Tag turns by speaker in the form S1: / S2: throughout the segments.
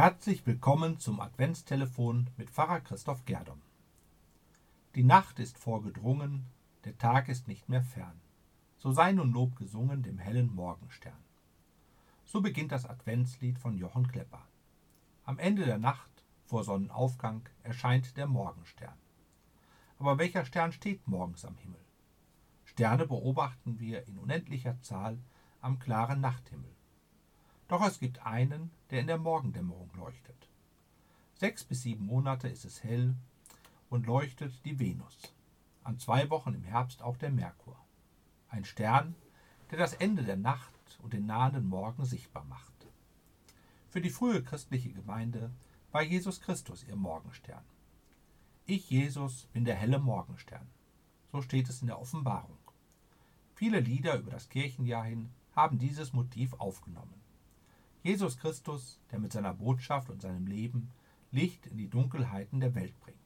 S1: Herzlich willkommen zum Adventstelefon mit Pfarrer Christoph Gerdom. Die Nacht ist vorgedrungen, der Tag ist nicht mehr fern. So sei nun Lob gesungen dem hellen Morgenstern. So beginnt das Adventslied von Jochen Klepper. Am Ende der Nacht, vor Sonnenaufgang, erscheint der Morgenstern. Aber welcher Stern steht morgens am Himmel? Sterne beobachten wir in unendlicher Zahl am klaren Nachthimmel. Doch es gibt einen, der in der Morgendämmerung leuchtet. Sechs bis sieben Monate ist es hell und leuchtet die Venus. An zwei Wochen im Herbst auch der Merkur. Ein Stern, der das Ende der Nacht und den nahenden Morgen sichtbar macht. Für die frühe christliche Gemeinde war Jesus Christus ihr Morgenstern. Ich, Jesus, bin der helle Morgenstern. So steht es in der Offenbarung. Viele Lieder über das Kirchenjahr hin haben dieses Motiv aufgenommen. Jesus Christus, der mit seiner Botschaft und seinem Leben Licht in die Dunkelheiten der Welt bringt.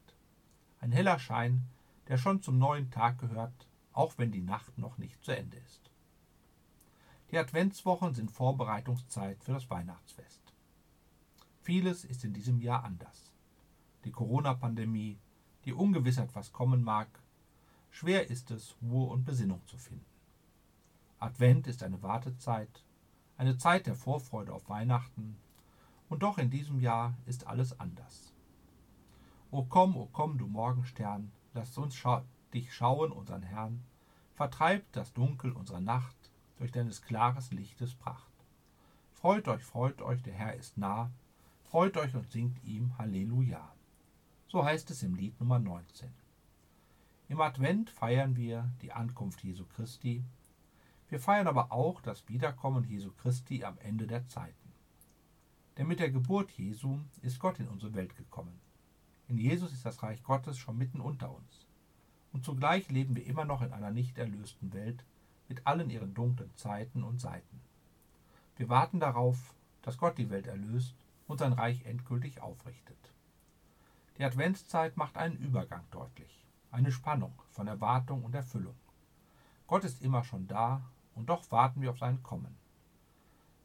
S1: Ein heller Schein, der schon zum neuen Tag gehört, auch wenn die Nacht noch nicht zu Ende ist. Die Adventswochen sind Vorbereitungszeit für das Weihnachtsfest. Vieles ist in diesem Jahr anders. Die Corona-Pandemie, die Ungewissheit, was kommen mag, schwer ist es, Ruhe und Besinnung zu finden. Advent ist eine Wartezeit, eine Zeit der Vorfreude auf Weihnachten, und doch in diesem Jahr ist alles anders. O komm, o komm, du Morgenstern, lass uns scha dich schauen, unseren Herrn, vertreib das Dunkel unserer Nacht durch deines klares Lichtes Pracht. Freut euch, freut euch, der Herr ist nah, freut euch und singt ihm Halleluja. So heißt es im Lied Nummer 19. Im Advent feiern wir die Ankunft Jesu Christi, wir feiern aber auch das Wiederkommen Jesu Christi am Ende der Zeiten. Denn mit der Geburt Jesu ist Gott in unsere Welt gekommen. In Jesus ist das Reich Gottes schon mitten unter uns. Und zugleich leben wir immer noch in einer nicht erlösten Welt mit allen ihren dunklen Zeiten und Seiten. Wir warten darauf, dass Gott die Welt erlöst und sein Reich endgültig aufrichtet. Die Adventszeit macht einen Übergang deutlich, eine Spannung von Erwartung und Erfüllung. Gott ist immer schon da und doch warten wir auf sein Kommen.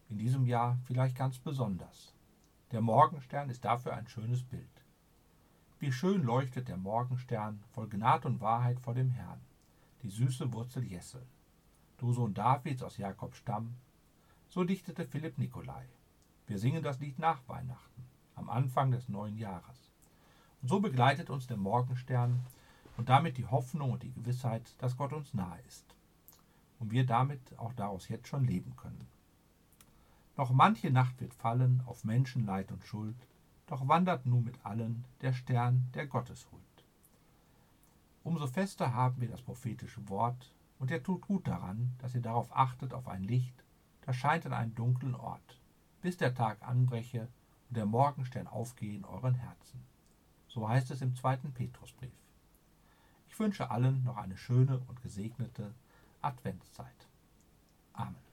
S1: In diesem Jahr vielleicht ganz besonders. Der Morgenstern ist dafür ein schönes Bild. Wie schön leuchtet der Morgenstern voll Gnade und Wahrheit vor dem Herrn, die süße Wurzel Jessel. Du Sohn Davids aus Jakobs Stamm, so dichtete Philipp Nikolai. Wir singen das Lied nach Weihnachten, am Anfang des neuen Jahres. Und so begleitet uns der Morgenstern und damit die Hoffnung und die Gewissheit, dass Gott uns nahe ist und wir damit auch daraus jetzt schon leben können. Noch manche Nacht wird fallen auf Menschen Leid und Schuld, doch wandert nun mit allen der Stern der Gotteshuld. Umso fester haben wir das prophetische Wort, und er tut gut daran, dass ihr darauf achtet auf ein Licht, das scheint an einem dunklen Ort, bis der Tag anbreche und der Morgenstern aufgehe in euren Herzen. So heißt es im zweiten Petrusbrief. Ich wünsche allen noch eine schöne und gesegnete Adventszeit. Amen.